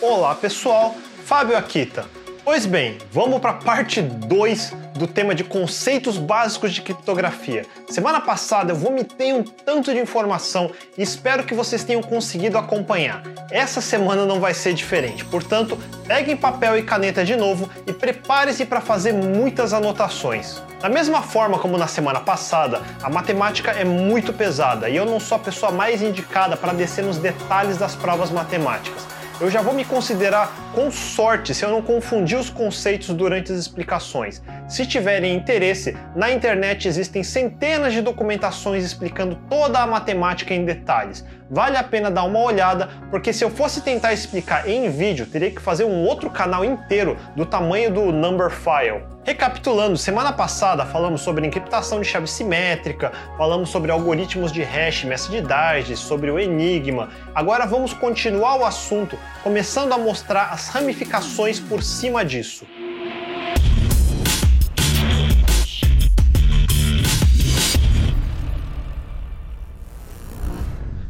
Olá pessoal, Fábio Akita. Pois bem, vamos para a parte 2 do tema de conceitos básicos de criptografia. Semana passada eu vomitei um tanto de informação e espero que vocês tenham conseguido acompanhar. Essa semana não vai ser diferente, portanto, peguem papel e caneta de novo e prepare-se para fazer muitas anotações. Da mesma forma como na semana passada, a matemática é muito pesada e eu não sou a pessoa mais indicada para descer nos detalhes das provas matemáticas eu já vou me considerar com sorte se eu não confundir os conceitos durante as explicações. Se tiverem interesse, na internet existem centenas de documentações explicando toda a matemática em detalhes. Vale a pena dar uma olhada, porque se eu fosse tentar explicar em vídeo, teria que fazer um outro canal inteiro do tamanho do number file. Recapitulando, semana passada falamos sobre encriptação de chave simétrica, falamos sobre algoritmos de hash digest, sobre o enigma. Agora vamos continuar o assunto, começando a mostrar as ramificações por cima disso.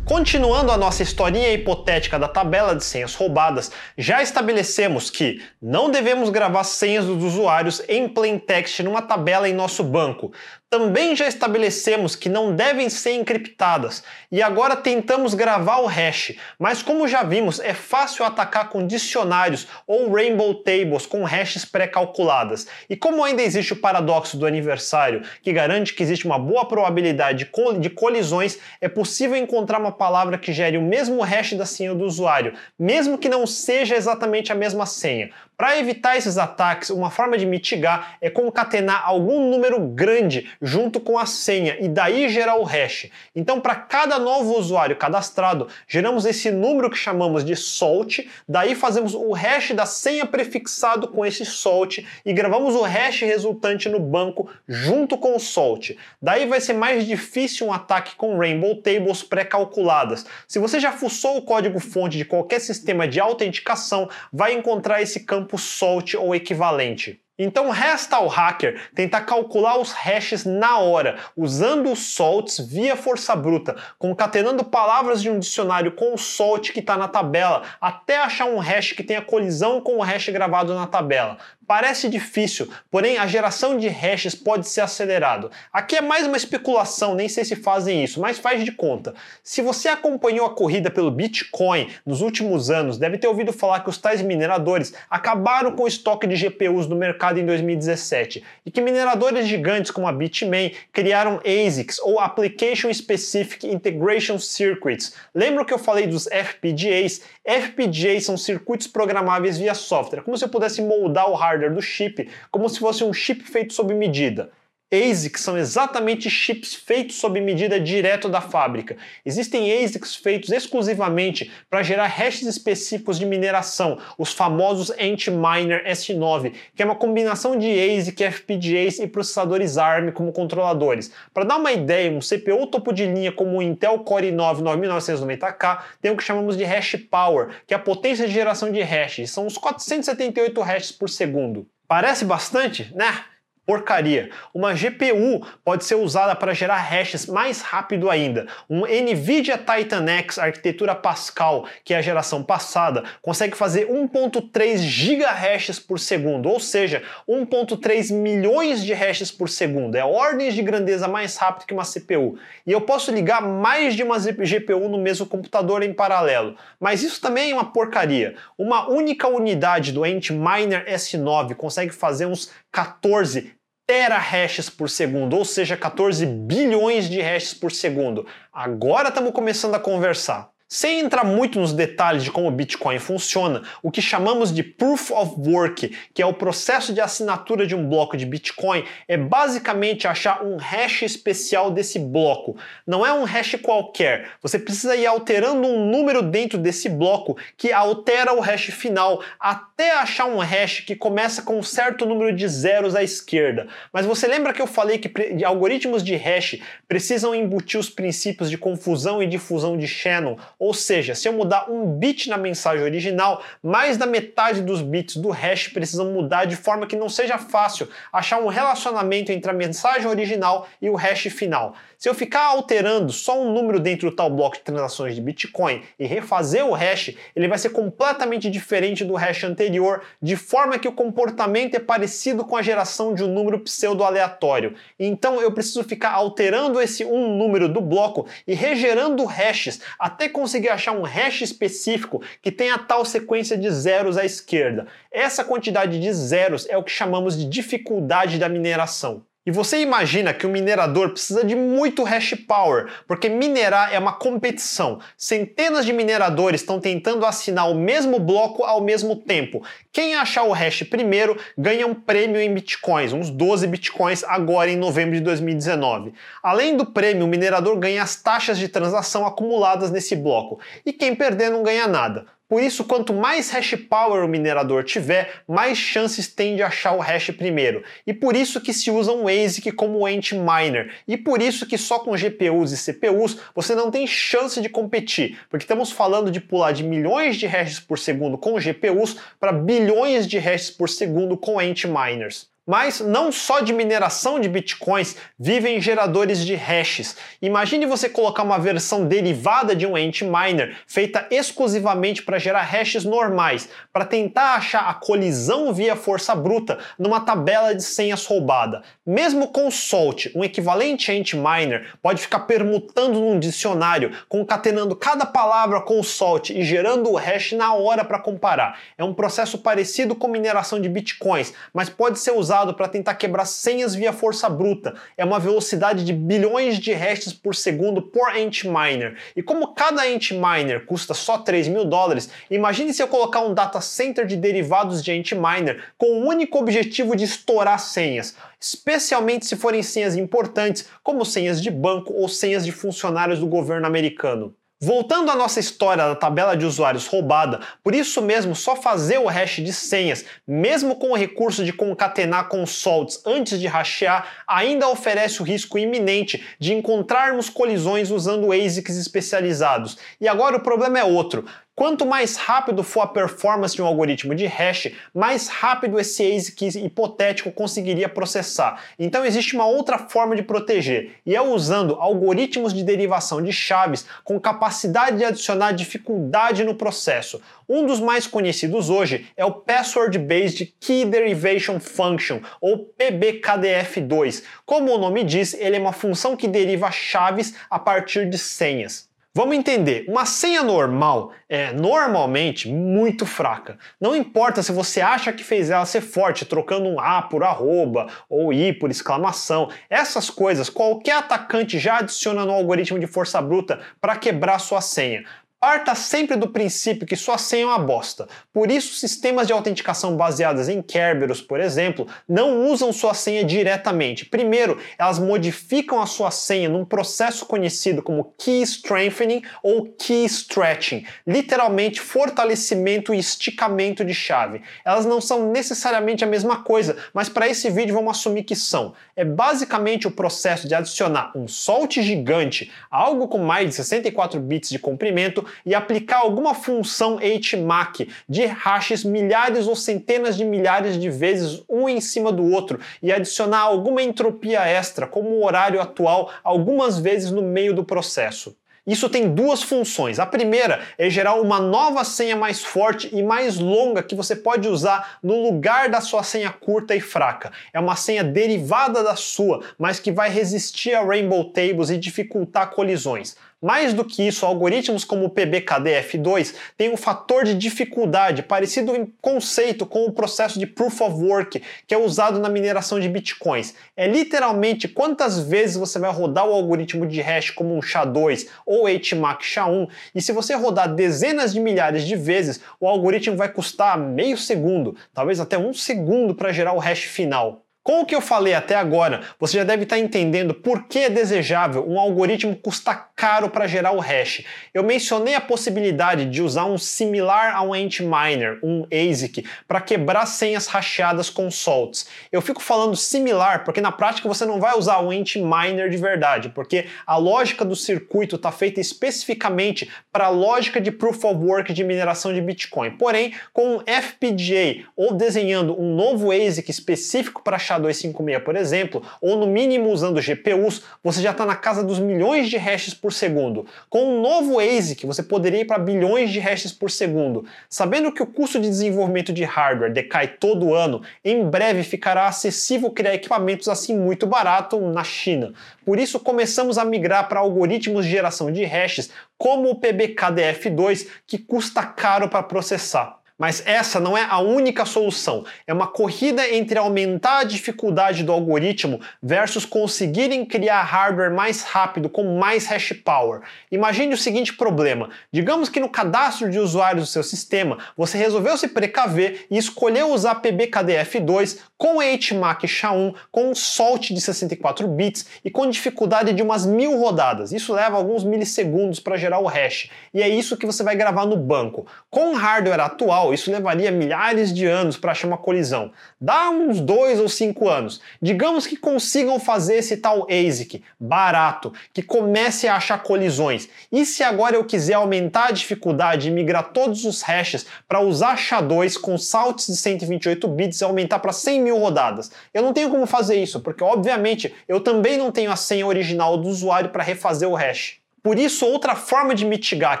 Continuando a nossa historinha hipotética da tabela de senhas roubadas, já estabelecemos que não devemos gravar senhas dos usuários em plain text numa tabela em nosso banco também já estabelecemos que não devem ser encriptadas e agora tentamos gravar o hash, mas como já vimos, é fácil atacar com dicionários ou rainbow tables com hashes pré-calculadas. E como ainda existe o paradoxo do aniversário, que garante que existe uma boa probabilidade de colisões, é possível encontrar uma palavra que gere o mesmo hash da senha do usuário, mesmo que não seja exatamente a mesma senha. Para evitar esses ataques, uma forma de mitigar é concatenar algum número grande junto com a senha e daí gerar o hash. Então, para cada novo usuário cadastrado, geramos esse número que chamamos de salt, daí fazemos o hash da senha prefixado com esse salt e gravamos o hash resultante no banco junto com o salt. Daí vai ser mais difícil um ataque com Rainbow Tables pré-calculadas. Se você já fuçou o código-fonte de qualquer sistema de autenticação, vai encontrar esse campo campo SALT ou equivalente. Então resta ao hacker tentar calcular os hashes na hora, usando os salts via força bruta, concatenando palavras de um dicionário com o salt que está na tabela, até achar um hash que tenha colisão com o hash gravado na tabela. Parece difícil, porém a geração de hashes pode ser acelerado. Aqui é mais uma especulação, nem sei se fazem isso, mas faz de conta. Se você acompanhou a corrida pelo Bitcoin nos últimos anos, deve ter ouvido falar que os tais mineradores acabaram com o estoque de GPUs no mercado em 2017 e que mineradores gigantes como a Bitmain criaram ASICs ou Application Specific Integration Circuits. Lembra que eu falei dos FPGAs? FPGAs são circuitos programáveis via software, como se eu pudesse moldar o hardware do chip como se fosse um chip feito sob medida. ASICs são exatamente chips feitos sob medida direto da fábrica. Existem ASICs feitos exclusivamente para gerar hashes específicos de mineração, os famosos Antminer S9, que é uma combinação de ASIC, FPGAs e processadores ARM como controladores. Para dar uma ideia, um CPU topo de linha como o Intel Core i9 9990K tem o que chamamos de hash power, que é a potência de geração de hashes, são uns 478 hashes por segundo. Parece bastante, né? Porcaria. Uma GPU pode ser usada para gerar hashes mais rápido ainda. Um NVIDIA Titan X arquitetura Pascal, que é a geração passada, consegue fazer 1.3 GHz por segundo, ou seja, 1.3 milhões de hashes por segundo. É ordens de grandeza mais rápido que uma CPU. E eu posso ligar mais de uma GPU no mesmo computador em paralelo. Mas isso também é uma porcaria. Uma única unidade do Antminer S9 consegue fazer uns 14 terahashes por segundo, ou seja, 14 bilhões de hashes por segundo. Agora estamos começando a conversar. Sem entrar muito nos detalhes de como o Bitcoin funciona, o que chamamos de Proof of Work, que é o processo de assinatura de um bloco de Bitcoin, é basicamente achar um hash especial desse bloco. Não é um hash qualquer. Você precisa ir alterando um número dentro desse bloco que altera o hash final até achar um hash que começa com um certo número de zeros à esquerda. Mas você lembra que eu falei que algoritmos de hash precisam embutir os princípios de confusão e difusão de Shannon? Ou seja, se eu mudar um bit na mensagem original, mais da metade dos bits do hash precisam mudar de forma que não seja fácil achar um relacionamento entre a mensagem original e o hash final. Se eu ficar alterando só um número dentro do tal bloco de transações de Bitcoin e refazer o hash, ele vai ser completamente diferente do hash anterior, de forma que o comportamento é parecido com a geração de um número pseudo-aleatório. Então eu preciso ficar alterando esse um número do bloco e regerando hashes até conseguir achar um hash específico que tenha tal sequência de zeros à esquerda. Essa quantidade de zeros é o que chamamos de dificuldade da mineração. E você imagina que o minerador precisa de muito hash power, porque minerar é uma competição. Centenas de mineradores estão tentando assinar o mesmo bloco ao mesmo tempo. Quem achar o hash primeiro ganha um prêmio em bitcoins, uns 12 bitcoins agora em novembro de 2019. Além do prêmio, o minerador ganha as taxas de transação acumuladas nesse bloco. E quem perder não ganha nada. Por isso, quanto mais hash power o minerador tiver, mais chances tem de achar o hash primeiro. E por isso que se usa um ASIC como o Antminer. E por isso que só com GPUs e CPUs você não tem chance de competir, porque estamos falando de pular de milhões de hashes por segundo com GPUs para bilhões de hashes por segundo com Antminers. Mas não só de mineração de bitcoins vivem geradores de hashes. Imagine você colocar uma versão derivada de um Antminer feita exclusivamente para gerar hashes normais, para tentar achar a colisão via força bruta numa tabela de senhas roubada. Mesmo com Salt, um equivalente Antminer pode ficar permutando num dicionário, concatenando cada palavra com o Salt e gerando o hash na hora para comparar. É um processo parecido com mineração de bitcoins, mas pode ser usado para tentar quebrar senhas via força bruta. É uma velocidade de bilhões de hashes por segundo por Antminer. E como cada Antminer custa só 3 mil dólares, imagine se eu colocar um data center de derivados de Antminer com o único objetivo de estourar senhas, especialmente se forem senhas importantes, como senhas de banco ou senhas de funcionários do governo americano. Voltando à nossa história da tabela de usuários roubada, por isso mesmo só fazer o hash de senhas, mesmo com o recurso de concatenar consults antes de hashear, ainda oferece o risco iminente de encontrarmos colisões usando ASICs especializados. E agora o problema é outro. Quanto mais rápido for a performance de um algoritmo de hash, mais rápido esse ASIC hipotético conseguiria processar. Então existe uma outra forma de proteger, e é usando algoritmos de derivação de chaves com capacidade de adicionar dificuldade no processo. Um dos mais conhecidos hoje é o Password Based Key Derivation Function, ou PBKDF2. Como o nome diz, ele é uma função que deriva chaves a partir de senhas. Vamos entender, uma senha normal é normalmente muito fraca. Não importa se você acha que fez ela ser forte, trocando um A por arroba ou I por exclamação. Essas coisas qualquer atacante já adiciona no algoritmo de força bruta para quebrar sua senha. Parta sempre do princípio que sua senha é uma bosta. Por isso, sistemas de autenticação baseadas em Kerberos, por exemplo, não usam sua senha diretamente. Primeiro, elas modificam a sua senha num processo conhecido como Key Strengthening ou Key Stretching, literalmente fortalecimento e esticamento de chave. Elas não são necessariamente a mesma coisa, mas para esse vídeo vamos assumir que são. É basicamente o processo de adicionar um salt gigante, algo com mais de 64 bits de comprimento, e aplicar alguma função HMAC de hashes milhares ou centenas de milhares de vezes um em cima do outro e adicionar alguma entropia extra, como o horário atual, algumas vezes no meio do processo. Isso tem duas funções. A primeira é gerar uma nova senha mais forte e mais longa que você pode usar no lugar da sua senha curta e fraca. É uma senha derivada da sua, mas que vai resistir a Rainbow Tables e dificultar colisões. Mais do que isso, algoritmos como o PBKDF2 têm um fator de dificuldade parecido em conceito com o processo de Proof of Work que é usado na mineração de bitcoins. É literalmente quantas vezes você vai rodar o algoritmo de hash como um SHA-2 ou HMAC SHA-1 e se você rodar dezenas de milhares de vezes, o algoritmo vai custar meio segundo, talvez até um segundo para gerar o hash final. Com o que eu falei até agora, você já deve estar entendendo por que é desejável um algoritmo custar caro para gerar o hash. Eu mencionei a possibilidade de usar um similar ao Antminer, um ASIC, para quebrar senhas racheadas com salts. Eu fico falando similar porque na prática você não vai usar o Antminer de verdade, porque a lógica do circuito está feita especificamente para a lógica de Proof of Work de mineração de Bitcoin. Porém, com um FPGA ou desenhando um novo ASIC específico para SHA-256, por exemplo, ou no mínimo usando GPUs, você já está na casa dos milhões de hashes por segundo. Com um novo ASIC, você poderia ir para bilhões de hashes por segundo. Sabendo que o custo de desenvolvimento de hardware decai todo ano, em breve ficará acessível criar equipamentos assim muito barato na China. Por isso começamos a migrar para algoritmos de geração de hashes como o PBKDF2, que custa caro para processar. Mas essa não é a única solução. É uma corrida entre aumentar a dificuldade do algoritmo versus conseguirem criar hardware mais rápido com mais hash power. Imagine o seguinte problema: digamos que no cadastro de usuários do seu sistema você resolveu se precaver e escolheu usar PBKDF2 com HMAC SHA-1 com um SALT de 64 bits e com dificuldade de umas mil rodadas. Isso leva alguns milissegundos para gerar o hash. E é isso que você vai gravar no banco. Com o hardware atual isso levaria milhares de anos para achar uma colisão. Dá uns dois ou cinco anos. Digamos que consigam fazer esse tal ASIC barato, que comece a achar colisões. E se agora eu quiser aumentar a dificuldade e migrar todos os hashes para usar SHA-2 com saltos de 128 bits e aumentar para 100 mil rodadas? Eu não tenho como fazer isso, porque obviamente eu também não tenho a senha original do usuário para refazer o hash. Por isso, outra forma de mitigar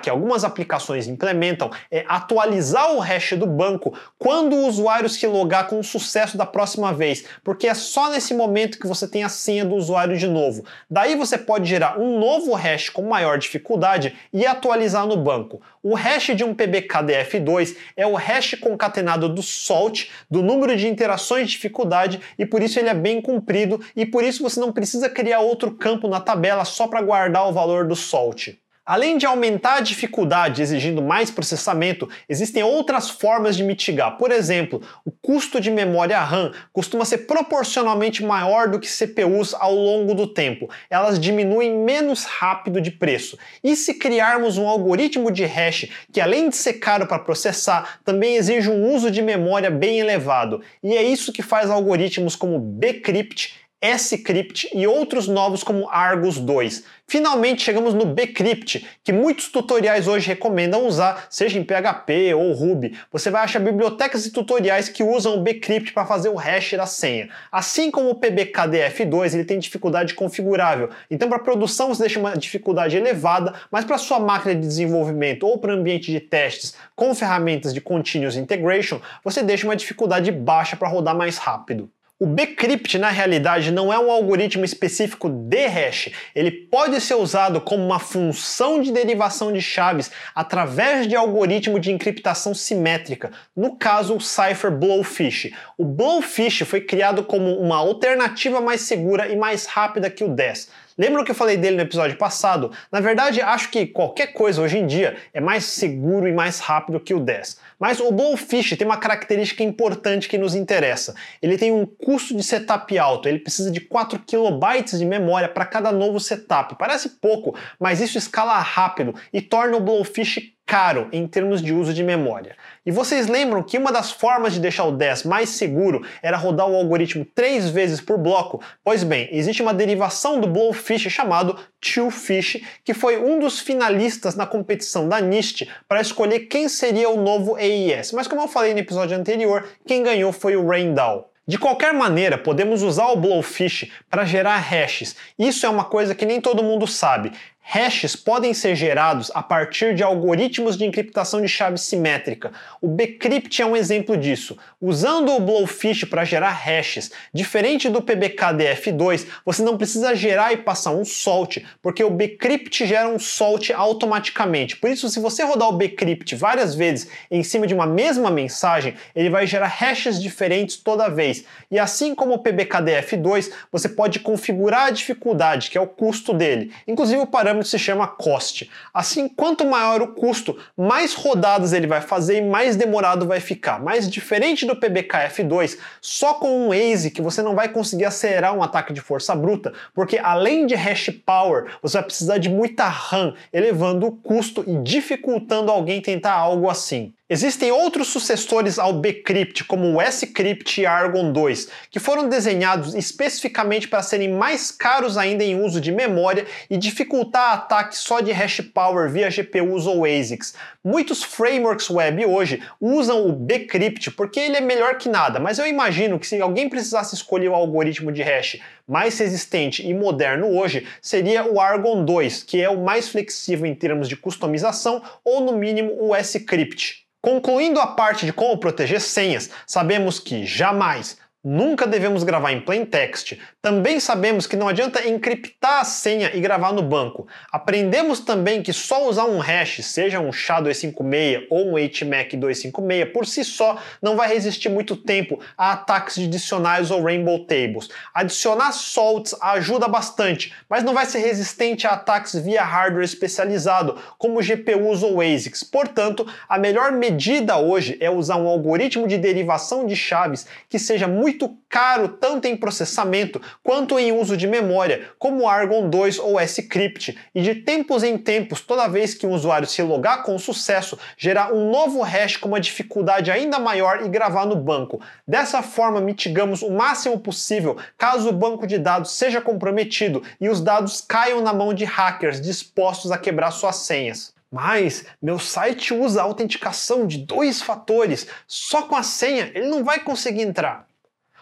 que algumas aplicações implementam é atualizar o hash do banco quando o usuário se logar com sucesso da próxima vez, porque é só nesse momento que você tem a senha do usuário de novo. Daí você pode gerar um novo hash com maior dificuldade e atualizar no banco. O hash de um PBKDF2 é o hash concatenado do salt, do número de interações de dificuldade, e por isso ele é bem comprido, e por isso você não precisa criar outro campo na tabela só para guardar o valor do solte. Além de aumentar a dificuldade exigindo mais processamento, existem outras formas de mitigar. Por exemplo, o custo de memória RAM costuma ser proporcionalmente maior do que CPUs ao longo do tempo. Elas diminuem menos rápido de preço. E se criarmos um algoritmo de hash que, além de ser caro para processar, também exige um uso de memória bem elevado? E é isso que faz algoritmos como Bcrypt, Scrypt e outros novos como Argus 2. Finalmente chegamos no Bcrypt, que muitos tutoriais hoje recomendam usar, seja em PHP ou Ruby. Você vai achar bibliotecas e tutoriais que usam o Bcrypt para fazer o hash da senha. Assim como o PBKDF2, ele tem dificuldade configurável. Então para produção você deixa uma dificuldade elevada, mas para sua máquina de desenvolvimento ou para ambiente de testes com ferramentas de continuous integration, você deixa uma dificuldade baixa para rodar mais rápido. O Bcrypt, na realidade, não é um algoritmo específico de hash. Ele pode ser usado como uma função de derivação de chaves através de algoritmo de encriptação simétrica, no caso o Cipher Blowfish. O Blowfish foi criado como uma alternativa mais segura e mais rápida que o DES. Lembra que eu falei dele no episódio passado? Na verdade, acho que qualquer coisa hoje em dia é mais seguro e mais rápido que o 10. Mas o Blowfish tem uma característica importante que nos interessa. Ele tem um custo de setup alto, ele precisa de 4 KB de memória para cada novo setup. Parece pouco, mas isso escala rápido e torna o Blowfish caro em termos de uso de memória. E vocês lembram que uma das formas de deixar o 10 mais seguro era rodar o algoritmo três vezes por bloco? Pois bem, existe uma derivação do Blowfish chamado Twofish, que foi um dos finalistas na competição da NIST para escolher quem seria o novo AES. Mas como eu falei no episódio anterior, quem ganhou foi o Raindow. De qualquer maneira, podemos usar o Blowfish para gerar hashes. Isso é uma coisa que nem todo mundo sabe. Hashes podem ser gerados a partir de algoritmos de encriptação de chave simétrica. O Bcrypt é um exemplo disso. Usando o Blowfish para gerar hashes, diferente do PBKDF2, você não precisa gerar e passar um salt, porque o Bcrypt gera um salt automaticamente. Por isso, se você rodar o Bcrypt várias vezes em cima de uma mesma mensagem, ele vai gerar hashes diferentes toda vez. E assim como o PBKDF2, você pode configurar a dificuldade, que é o custo dele. Inclusive o parâmetro parâmetro se chama cost. Assim, quanto maior o custo, mais rodadas ele vai fazer e mais demorado vai ficar. Mas diferente do PBKF2, só com um ASIC você não vai conseguir acelerar um ataque de força bruta, porque além de hash power, você vai precisar de muita RAM, elevando o custo e dificultando alguém tentar algo assim. Existem outros sucessores ao Bcrypt, como o S-Crypt e Argon 2, que foram desenhados especificamente para serem mais caros ainda em uso de memória e dificultar ataques só de hash power via GPUs ou ASICs. Muitos frameworks web hoje usam o Bcrypt porque ele é melhor que nada, mas eu imagino que se alguém precisasse escolher o algoritmo de hash mais resistente e moderno hoje, seria o Argon 2, que é o mais flexível em termos de customização, ou no mínimo o S-Crypt. Concluindo a parte de como proteger senhas, sabemos que jamais Nunca devemos gravar em plain text. Também sabemos que não adianta encriptar a senha e gravar no banco. Aprendemos também que só usar um hash, seja um SHA-256 ou um HMAC-256, por si só não vai resistir muito tempo a ataques de dicionários ou rainbow tables. Adicionar salts ajuda bastante, mas não vai ser resistente a ataques via hardware especializado, como GPUs ou ASICs. Portanto, a melhor medida hoje é usar um algoritmo de derivação de chaves que seja muito muito caro tanto em processamento quanto em uso de memória, como o Argon 2 ou S-Crypt, e de tempos em tempos, toda vez que um usuário se logar com sucesso, gerar um novo hash com uma dificuldade ainda maior e gravar no banco. Dessa forma, mitigamos o máximo possível caso o banco de dados seja comprometido e os dados caiam na mão de hackers dispostos a quebrar suas senhas. Mas meu site usa autenticação de dois fatores. Só com a senha ele não vai conseguir entrar.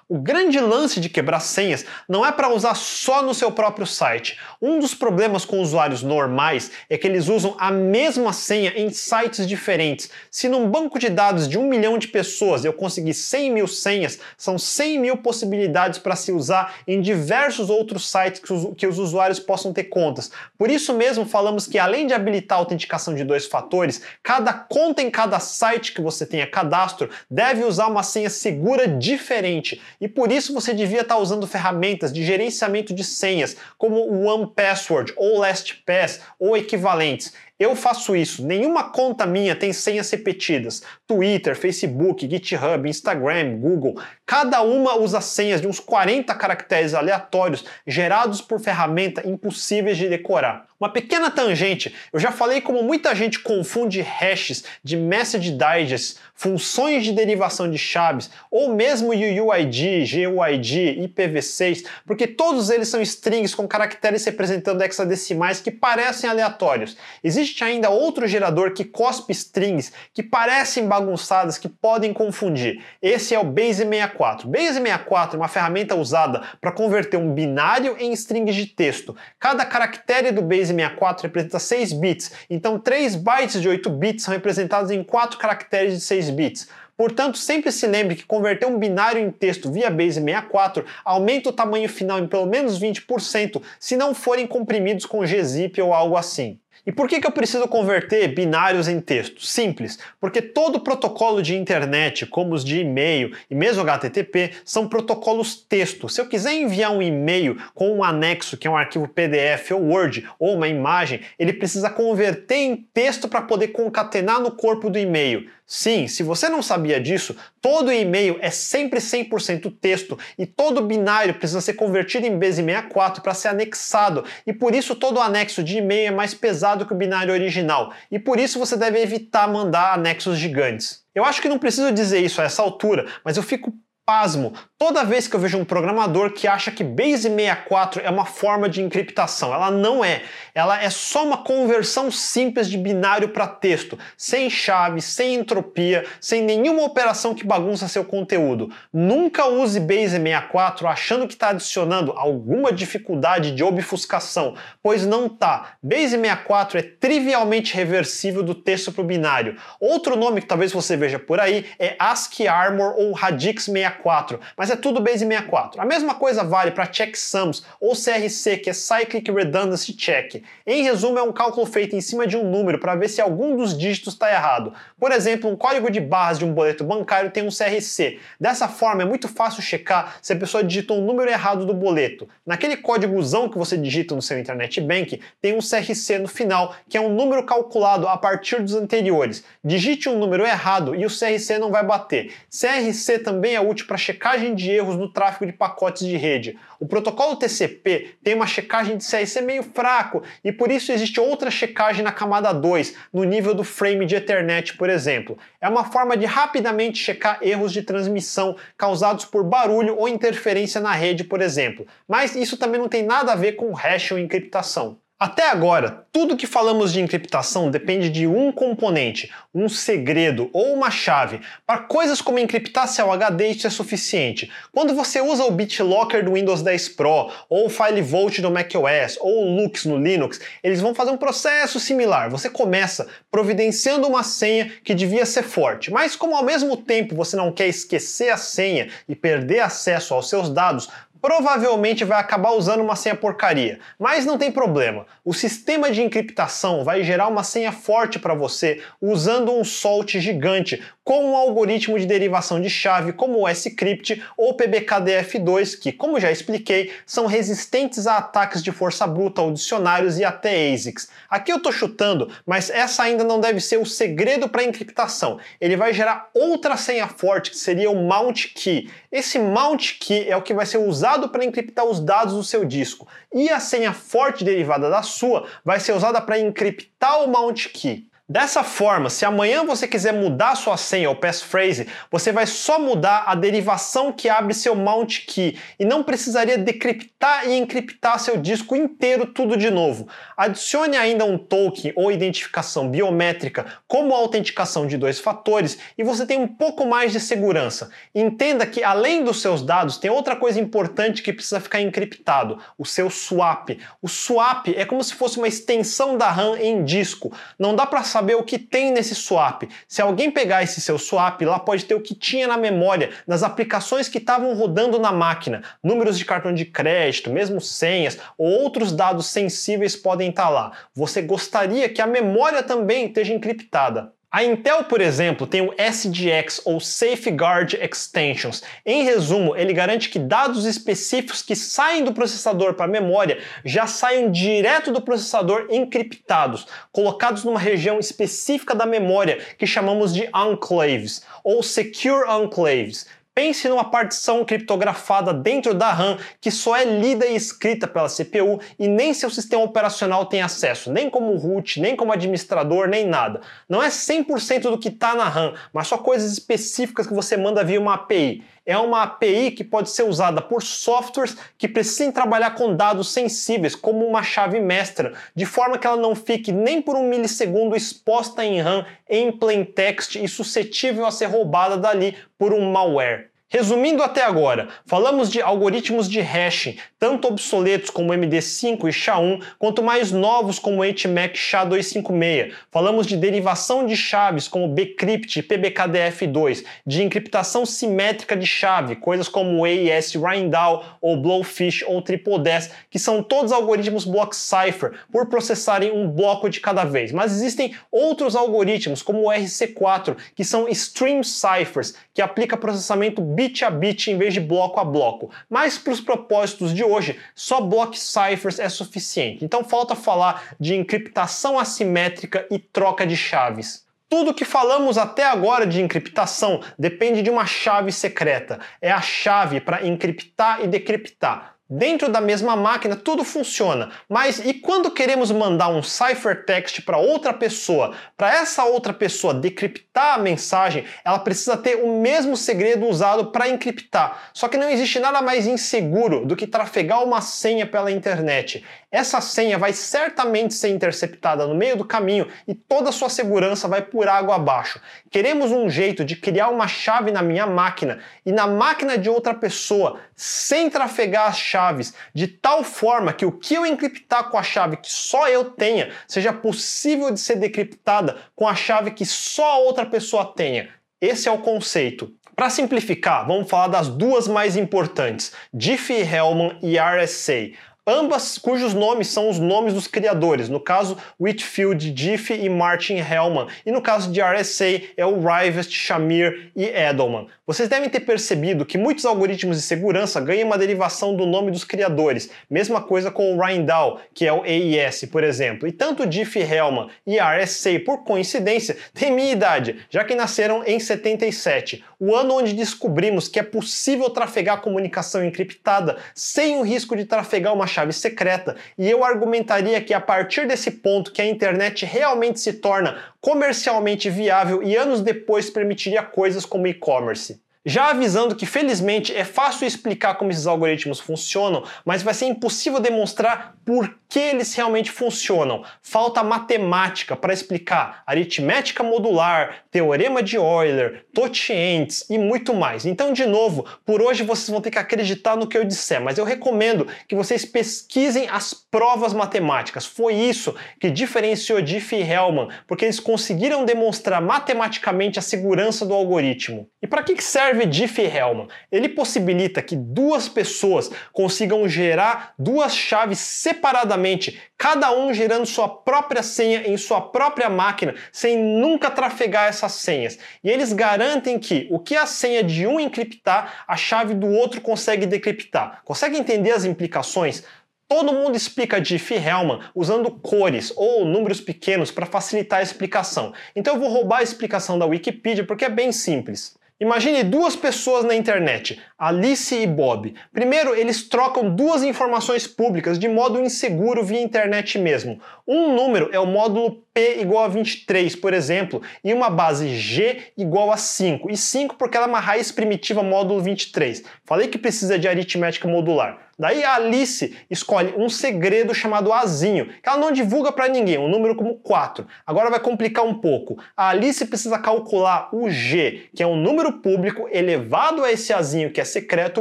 O grande lance de quebrar senhas não é para usar só no seu próprio site. Um dos problemas com usuários normais é que eles usam a mesma senha em sites diferentes. Se num banco de dados de um milhão de pessoas eu conseguir 100 mil senhas, são 100 mil possibilidades para se usar em diversos outros sites que os, que os usuários possam ter contas. Por isso mesmo falamos que além de habilitar a autenticação de dois fatores, cada conta em cada site que você tenha cadastro deve usar uma senha segura diferente e por isso você devia estar usando ferramentas de gerenciamento de senhas, como o OnePassword ou LastPass ou equivalentes. Eu faço isso. Nenhuma conta minha tem senhas repetidas. Twitter, Facebook, GitHub, Instagram, Google. Cada uma usa senhas de uns 40 caracteres aleatórios gerados por ferramenta impossíveis de decorar. Uma pequena tangente, eu já falei como muita gente confunde hashes de message digest, funções de derivação de chaves, ou mesmo UUID, GUID, IPv6, porque todos eles são strings com caracteres representando hexadecimais que parecem aleatórios. Existe ainda outro gerador que cospe strings que parecem bagunçadas, que podem confundir. Esse é o Base64. Base64 é uma ferramenta usada para converter um binário em strings de texto. Cada caractere do Base 64 representa 6 bits, então 3 bytes de 8 bits são representados em 4 caracteres de 6 bits. Portanto, sempre se lembre que converter um binário em texto via Base64 aumenta o tamanho final em pelo menos 20% se não forem comprimidos com gzip ou algo assim. E por que, que eu preciso converter binários em texto? Simples, porque todo protocolo de internet, como os de e-mail e mesmo HTTP, são protocolos texto. Se eu quiser enviar um e-mail com um anexo, que é um arquivo PDF ou Word, ou uma imagem, ele precisa converter em texto para poder concatenar no corpo do e-mail. Sim, se você não sabia disso, todo e-mail é sempre 100% texto e todo binário precisa ser convertido em Base64 para ser anexado, e por isso todo anexo de e-mail é mais pesado que o binário original, e por isso você deve evitar mandar anexos gigantes. Eu acho que não preciso dizer isso a essa altura, mas eu fico pasmo toda vez que eu vejo um programador que acha que Base64 é uma forma de encriptação. Ela não é. Ela é só uma conversão simples de binário para texto, sem chave, sem entropia, sem nenhuma operação que bagunça seu conteúdo. Nunca use Base64 achando que está adicionando alguma dificuldade de obfuscação, pois não tá. Base64 é trivialmente reversível do texto para o binário. Outro nome que talvez você veja por aí é ASCII Armor ou Radix 64 64, mas é tudo base 64. A mesma coisa vale para checksums ou CRC, que é Cyclic Redundancy Check. Em resumo, é um cálculo feito em cima de um número para ver se algum dos dígitos está errado. Por exemplo, um código de barras de um boleto bancário tem um CRC. Dessa forma, é muito fácil checar se a pessoa digitou um número errado do boleto. Naquele códigozão que você digita no seu internet bank, tem um CRC no final, que é um número calculado a partir dos anteriores. Digite um número errado e o CRC não vai bater. CRC também é útil para checagem de erros no tráfego de pacotes de rede. O protocolo TCP tem uma checagem de CRC meio fraco e por isso existe outra checagem na camada 2, no nível do frame de Ethernet, por exemplo. É uma forma de rapidamente checar erros de transmissão causados por barulho ou interferência na rede, por exemplo. Mas isso também não tem nada a ver com hash ou encriptação. Até agora, tudo que falamos de encriptação depende de um componente, um segredo ou uma chave. Para coisas como encriptar seu HD, isso é suficiente. Quando você usa o BitLocker do Windows 10 Pro, ou o FileVault do macOS, ou o Lux no Linux, eles vão fazer um processo similar. Você começa providenciando uma senha que devia ser forte, mas como ao mesmo tempo você não quer esquecer a senha e perder acesso aos seus dados, provavelmente vai acabar usando uma senha porcaria, mas não tem problema. O sistema de encriptação vai gerar uma senha forte para você usando um salt gigante com um algoritmo de derivação de chave como o scrypt ou PBKDF2, que, como já expliquei, são resistentes a ataques de força bruta ou dicionários e até ASICs. Aqui eu estou chutando, mas essa ainda não deve ser o segredo para a encriptação. Ele vai gerar outra senha forte, que seria o Mount Key. Esse Mount Key é o que vai ser usado para encriptar os dados do seu disco. E a senha forte derivada da sua vai ser usada para encriptar o Mount Key. Dessa forma, se amanhã você quiser mudar sua senha ou passphrase, você vai só mudar a derivação que abre seu mount key e não precisaria decriptar e encriptar seu disco inteiro tudo de novo. Adicione ainda um token ou identificação biométrica como autenticação de dois fatores e você tem um pouco mais de segurança. Entenda que além dos seus dados, tem outra coisa importante que precisa ficar encriptado, o seu swap. O swap é como se fosse uma extensão da RAM em disco. Não dá para saber o que tem nesse swap. Se alguém pegar esse seu swap, lá pode ter o que tinha na memória, das aplicações que estavam rodando na máquina, números de cartão de crédito, mesmo senhas ou outros dados sensíveis podem estar lá. Você gostaria que a memória também esteja encriptada. A Intel, por exemplo, tem o SGX ou Safeguard Extensions. Em resumo, ele garante que dados específicos que saem do processador para a memória já saiam direto do processador encriptados, colocados numa região específica da memória que chamamos de enclaves ou secure enclaves. Pense numa partição criptografada dentro da RAM que só é lida e escrita pela CPU e nem seu sistema operacional tem acesso, nem como root, nem como administrador, nem nada. Não é 100% do que está na RAM, mas só coisas específicas que você manda via uma API é uma API que pode ser usada por softwares que precisem trabalhar com dados sensíveis, como uma chave mestra, de forma que ela não fique nem por um milissegundo exposta em RAM em plain text e suscetível a ser roubada dali por um malware. Resumindo até agora, falamos de algoritmos de hashing, tanto obsoletos como MD5 e SHA-1, quanto mais novos como HMAC SHA-256. Falamos de derivação de chaves como Bcrypt e PBKDF2, de encriptação simétrica de chave, coisas como AES Rindow ou Blowfish ou Tripodest, que são todos algoritmos block cipher por processarem um bloco de cada vez. Mas existem outros algoritmos como o RC4, que são stream ciphers, que aplica processamento bit a bit em vez de bloco a bloco. Mas para os propósitos de hoje, só block ciphers é suficiente. Então falta falar de encriptação assimétrica e troca de chaves. Tudo que falamos até agora de encriptação depende de uma chave secreta. É a chave para encriptar e decriptar. Dentro da mesma máquina tudo funciona, mas e quando queremos mandar um ciphertext para outra pessoa, para essa outra pessoa decriptar a mensagem, ela precisa ter o mesmo segredo usado para encriptar. Só que não existe nada mais inseguro do que trafegar uma senha pela internet. Essa senha vai certamente ser interceptada no meio do caminho e toda a sua segurança vai por água abaixo. Queremos um jeito de criar uma chave na minha máquina e na máquina de outra pessoa sem trafegar as chaves, de tal forma que o que eu encriptar com a chave que só eu tenha seja possível de ser decriptada com a chave que só a outra pessoa tenha. Esse é o conceito. Para simplificar, vamos falar das duas mais importantes, Diffie-Hellman e RSA ambas cujos nomes são os nomes dos criadores, no caso Whitfield Diffie e Martin Hellman, e no caso de RSA é o Rivest, Shamir e Edelman. Vocês devem ter percebido que muitos algoritmos de segurança ganham uma derivação do nome dos criadores, mesma coisa com o Rindahl, que é o AES, por exemplo. E tanto Diffie-Hellman e RSA, por coincidência, têm minha idade, já que nasceram em 77, o ano onde descobrimos que é possível trafegar comunicação encriptada sem o risco de trafegar uma chave secreta, e eu argumentaria que a partir desse ponto que a internet realmente se torna comercialmente viável e anos depois permitiria coisas como e-commerce. Já avisando que felizmente é fácil explicar como esses algoritmos funcionam, mas vai ser impossível demonstrar por que eles realmente funcionam. Falta matemática para explicar aritmética modular, teorema de Euler, totient e muito mais. Então, de novo, por hoje vocês vão ter que acreditar no que eu disser, mas eu recomendo que vocês pesquisem as provas matemáticas. Foi isso que diferenciou Diffie e Hellman, porque eles conseguiram demonstrar matematicamente a segurança do algoritmo. E para que serve Diffie-Hellman? Ele possibilita que duas pessoas consigam gerar duas chaves separadamente, cada um gerando sua própria senha em sua própria máquina, sem nunca trafegar essas senhas. E eles garantem que o que a senha de um encriptar, a chave do outro consegue decriptar. Consegue entender as implicações? Todo mundo explica Diffie-Hellman usando cores ou números pequenos para facilitar a explicação. Então eu vou roubar a explicação da Wikipedia porque é bem simples. Imagine duas pessoas na internet, Alice e Bob. Primeiro, eles trocam duas informações públicas de modo inseguro via internet mesmo. Um número é o módulo P igual a 23, por exemplo, e uma base G igual a 5. E 5 porque ela é uma raiz primitiva módulo 23. Falei que precisa de aritmética modular. Daí a Alice escolhe um segredo chamado Azinho, que ela não divulga para ninguém, um número como 4. Agora vai complicar um pouco. A Alice precisa calcular o G, que é um número público elevado a esse Azinho, que é secreto,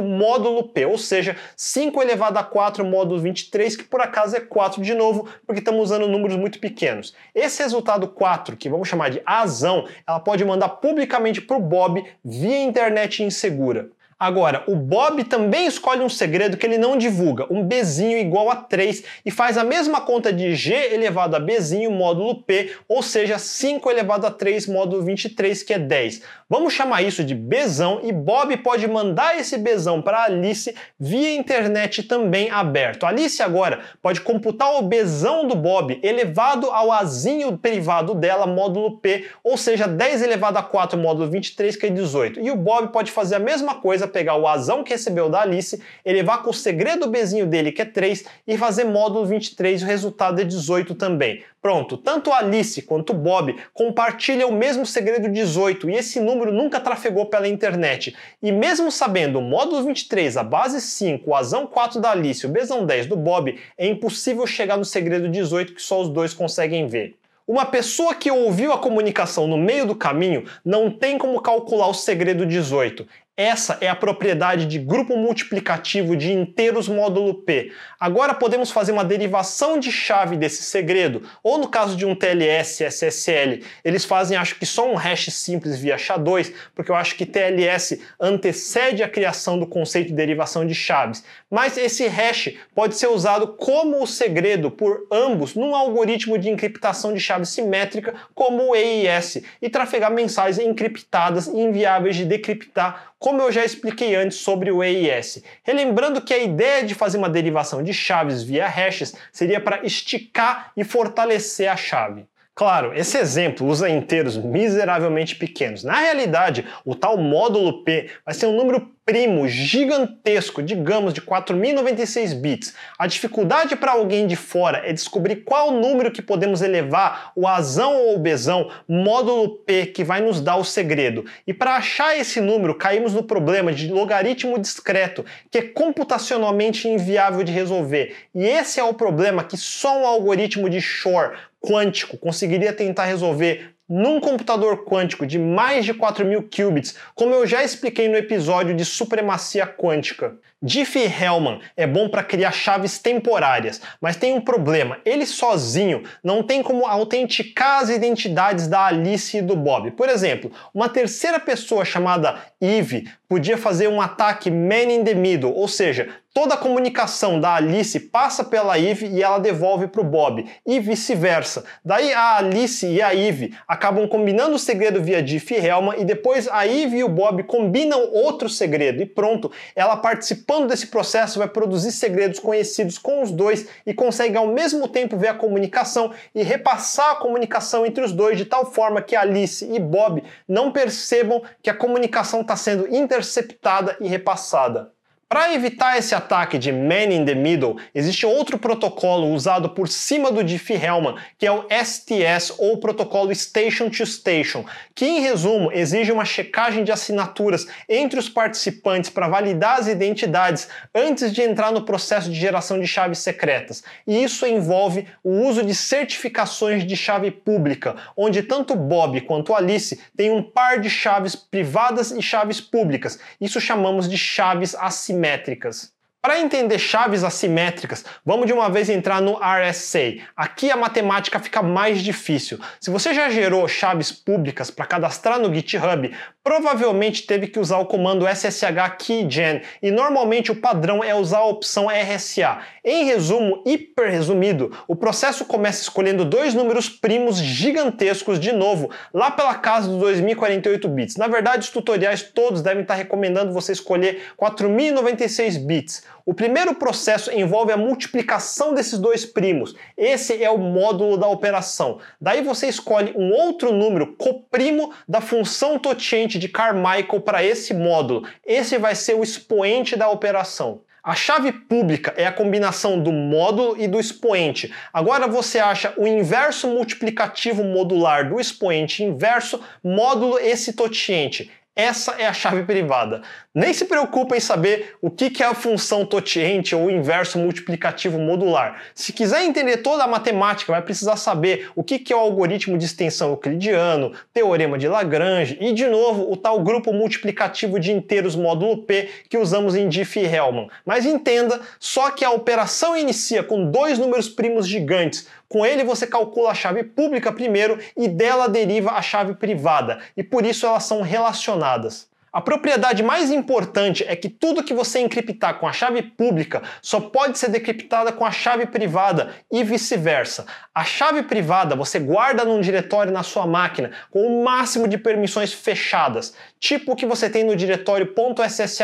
módulo P, ou seja, 5 elevado a 4 módulo 23, que por acaso é 4 de novo, porque estamos usando números muito pequenos. Esse resultado 4, que vamos chamar de Azão, ela pode mandar publicamente para o Bob via internet insegura. Agora, o Bob também escolhe um segredo que ele não divulga, um Bzinho igual a 3, e faz a mesma conta de G elevado a Bzinho módulo P, ou seja, 5 elevado a 3 módulo 23, que é 10. Vamos chamar isso de Bzão e Bob pode mandar esse Bzão para Alice via internet também aberto. Alice agora pode computar o Bzão do Bob elevado ao Azinho privado dela, módulo P, ou seja, 10 elevado a 4 módulo 23, que é 18. E o Bob pode fazer a mesma coisa precisa pegar o azão que recebeu da Alice, elevar com o segredo Bzinho dele, que é 3, e fazer módulo 23 e o resultado é 18 também. Pronto, tanto a Alice quanto o Bob compartilham o mesmo segredo 18 e esse número nunca trafegou pela internet. E mesmo sabendo o módulo 23, a base 5, o azão 4 da Alice e o Bzão 10 do Bob, é impossível chegar no segredo 18 que só os dois conseguem ver. Uma pessoa que ouviu a comunicação no meio do caminho não tem como calcular o segredo 18. Essa é a propriedade de grupo multiplicativo de inteiros módulo P. Agora podemos fazer uma derivação de chave desse segredo, ou no caso de um TLS SSL, eles fazem acho que só um hash simples via SHA-2, porque eu acho que TLS antecede a criação do conceito de derivação de chaves. Mas esse hash pode ser usado como o segredo por ambos num algoritmo de encriptação de chave simétrica como o AES e trafegar mensagens encriptadas e inviáveis de decriptar como eu já expliquei antes sobre o AES. Relembrando que a ideia de fazer uma derivação de chaves via hashes seria para esticar e fortalecer a chave. Claro, esse exemplo usa inteiros miseravelmente pequenos. Na realidade, o tal módulo P vai ser um número primo gigantesco, digamos de 4096 bits. A dificuldade para alguém de fora é descobrir qual número que podemos elevar o azão ou o bezão módulo P que vai nos dar o segredo. E para achar esse número, caímos no problema de logaritmo discreto, que é computacionalmente inviável de resolver. E esse é o problema que só um algoritmo de Shor quântico conseguiria tentar resolver num computador quântico de mais de 4.000 qubits, como eu já expliquei no episódio de supremacia quântica. Diffie-Hellman é bom para criar chaves temporárias, mas tem um problema. Ele sozinho não tem como autenticar as identidades da Alice e do Bob. Por exemplo, uma terceira pessoa chamada Eve podia fazer um ataque man in the middle, ou seja, toda a comunicação da Alice passa pela Eve e ela devolve para o Bob, e vice-versa. Daí a Alice e a Eve acabam combinando o segredo via Diffie-Hellman e depois a Eve e o Bob combinam outro segredo e pronto, ela participando desse processo vai produzir segredos conhecidos com os dois e consegue ao mesmo tempo ver a comunicação e repassar a comunicação entre os dois de tal forma que Alice e Bob não percebam que a comunicação está sendo interceptada e repassada. Para evitar esse ataque de man in the middle, existe outro protocolo usado por cima do Diffie-Hellman, que é o STS ou protocolo Station to Station, que em resumo exige uma checagem de assinaturas entre os participantes para validar as identidades antes de entrar no processo de geração de chaves secretas. E isso envolve o uso de certificações de chave pública, onde tanto Bob quanto Alice têm um par de chaves privadas e chaves públicas. Isso chamamos de chaves assimétricas assimétricas. Para entender chaves assimétricas, vamos de uma vez entrar no RSA. Aqui a matemática fica mais difícil. Se você já gerou chaves públicas para cadastrar no GitHub, provavelmente teve que usar o comando SSH keygen e normalmente o padrão é usar a opção RSA. Em resumo, hiper resumido, o processo começa escolhendo dois números primos gigantescos de novo, lá pela casa dos 2048 bits. Na verdade, os tutoriais todos devem estar recomendando você escolher 4096 bits. O primeiro processo envolve a multiplicação desses dois primos. Esse é o módulo da operação. Daí você escolhe um outro número coprimo da função totiente de Carmichael para esse módulo. Esse vai ser o expoente da operação. A chave pública é a combinação do módulo e do expoente. Agora você acha o inverso multiplicativo modular do expoente inverso módulo esse totiente. Essa é a chave privada. Nem se preocupa em saber o que é a função totiente ou inverso multiplicativo modular. Se quiser entender toda a matemática, vai precisar saber o que é o algoritmo de extensão euclidiano, teorema de Lagrange e, de novo, o tal grupo multiplicativo de inteiros módulo P que usamos em Diffie-Hellman. Mas entenda só que a operação inicia com dois números primos gigantes, com ele você calcula a chave pública primeiro e dela deriva a chave privada, e por isso elas são relacionadas. A propriedade mais importante é que tudo que você encriptar com a chave pública só pode ser decriptada com a chave privada e vice-versa. A chave privada você guarda num diretório na sua máquina com o máximo de permissões fechadas, tipo o que você tem no diretório .ssh